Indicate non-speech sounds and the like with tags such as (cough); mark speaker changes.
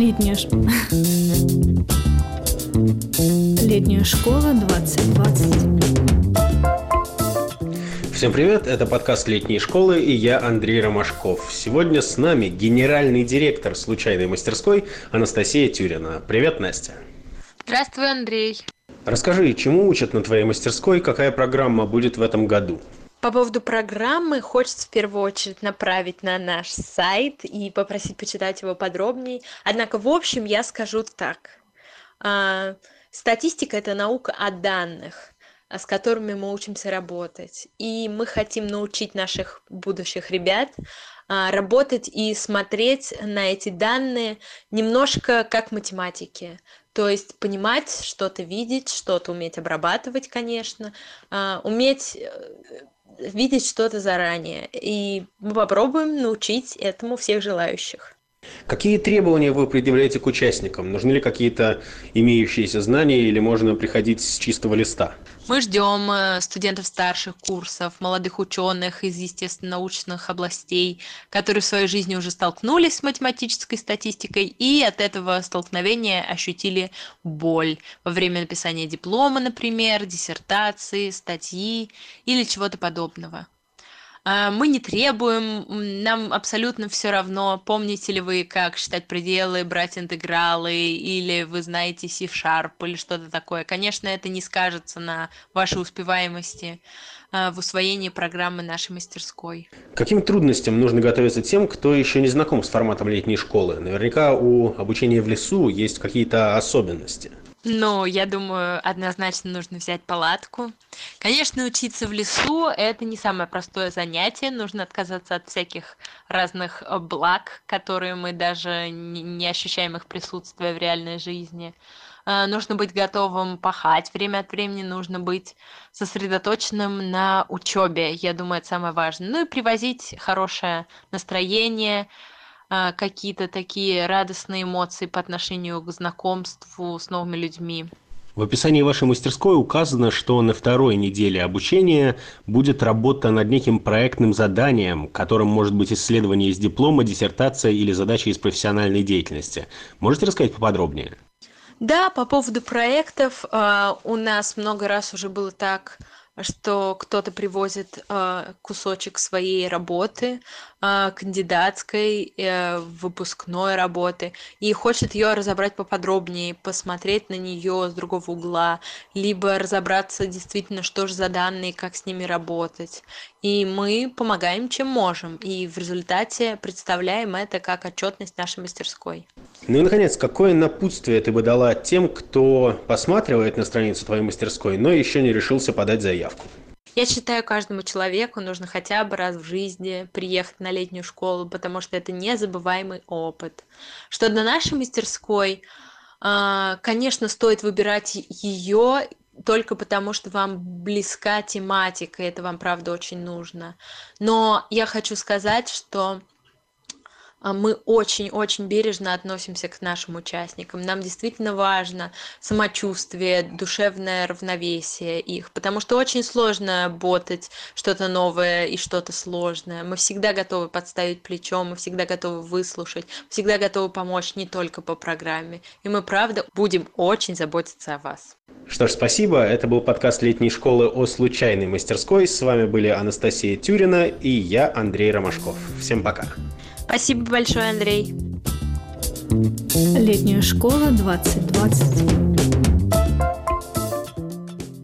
Speaker 1: Летняя, (laughs) Летняя школа 2020.
Speaker 2: Всем привет, это подкаст «Летней школы» и я Андрей Ромашков. Сегодня с нами генеральный директор случайной мастерской Анастасия Тюрина. Привет, Настя.
Speaker 3: Здравствуй, Андрей.
Speaker 2: Расскажи, чему учат на твоей мастерской, какая программа будет в этом году?
Speaker 3: По поводу программы хочется в первую очередь направить на наш сайт и попросить почитать его подробнее. Однако, в общем, я скажу так. А, статистика – это наука о данных, с которыми мы учимся работать. И мы хотим научить наших будущих ребят а, работать и смотреть на эти данные немножко как математики. То есть понимать, что-то видеть, что-то уметь обрабатывать, конечно, уметь э, видеть что-то заранее. И мы попробуем научить этому всех желающих.
Speaker 2: Какие требования вы предъявляете к участникам? Нужны ли какие-то имеющиеся знания или можно приходить с чистого листа?
Speaker 3: Мы ждем э, студентов старших курсов, молодых ученых из естественно-научных областей, которые в своей жизни уже столкнулись с математической статистикой и от этого столкновения ощутили боль во время написания диплома, например, диссертации, статьи или чего-то подобного. А, мы не требуем, нам абсолютно все равно, помните ли вы, как считать пределы, брать интегралы, или вы знаете C-Sharp или что-то такое. Конечно, это не скажется на вашей успеваемости а, в усвоении программы нашей мастерской.
Speaker 2: Каким трудностям нужно готовиться тем, кто еще не знаком с форматом летней школы? Наверняка у обучения в лесу есть какие-то особенности.
Speaker 3: Ну, я думаю, однозначно нужно взять палатку. Конечно, учиться в лесу – это не самое простое занятие. Нужно отказаться от всяких разных э, благ, которые мы даже не ощущаем их присутствия в реальной жизни. Э, нужно быть готовым пахать время от времени, нужно быть сосредоточенным на учебе. Я думаю, это самое важное. Ну и привозить хорошее настроение, какие-то такие радостные эмоции по отношению к знакомству с новыми людьми.
Speaker 2: В описании вашей мастерской указано, что на второй неделе обучения будет работа над неким проектным заданием, которым может быть исследование из диплома, диссертация или задача из профессиональной деятельности. Можете рассказать поподробнее?
Speaker 3: Да, по поводу проектов а, у нас много раз уже было так, что кто-то привозит а, кусочек своей работы, а, кандидатской, э, выпускной работы, и хочет ее разобрать поподробнее, посмотреть на нее с другого угла, либо разобраться действительно, что же за данные, как с ними работать. И мы помогаем, чем можем, и в результате представляем это как отчетность нашей мастерской.
Speaker 2: Ну и, наконец, какое напутствие ты бы дала тем, кто посматривает на страницу твоей мастерской, но еще не решился подать заявку?
Speaker 3: Я считаю, каждому человеку нужно хотя бы раз в жизни приехать на летнюю школу, потому что это незабываемый опыт. Что до нашей мастерской, а, конечно, стоит выбирать ее только потому, что вам близка тематика, и это вам, правда, очень нужно. Но я хочу сказать, что а, мы очень-очень бережно относимся к нашим участникам. Нам действительно важно самочувствие, душевное равновесие их, потому что очень сложно ботать что-то новое и что-то сложное. Мы всегда готовы подставить плечо, мы всегда готовы выслушать, всегда готовы помочь не только по программе. И мы, правда, будем очень заботиться о вас.
Speaker 2: Что ж, спасибо. Это был подкаст летней школы о случайной мастерской. С вами были Анастасия Тюрина и я, Андрей Ромашков. Всем пока.
Speaker 3: Спасибо большое, Андрей.
Speaker 1: Летняя школа 2020.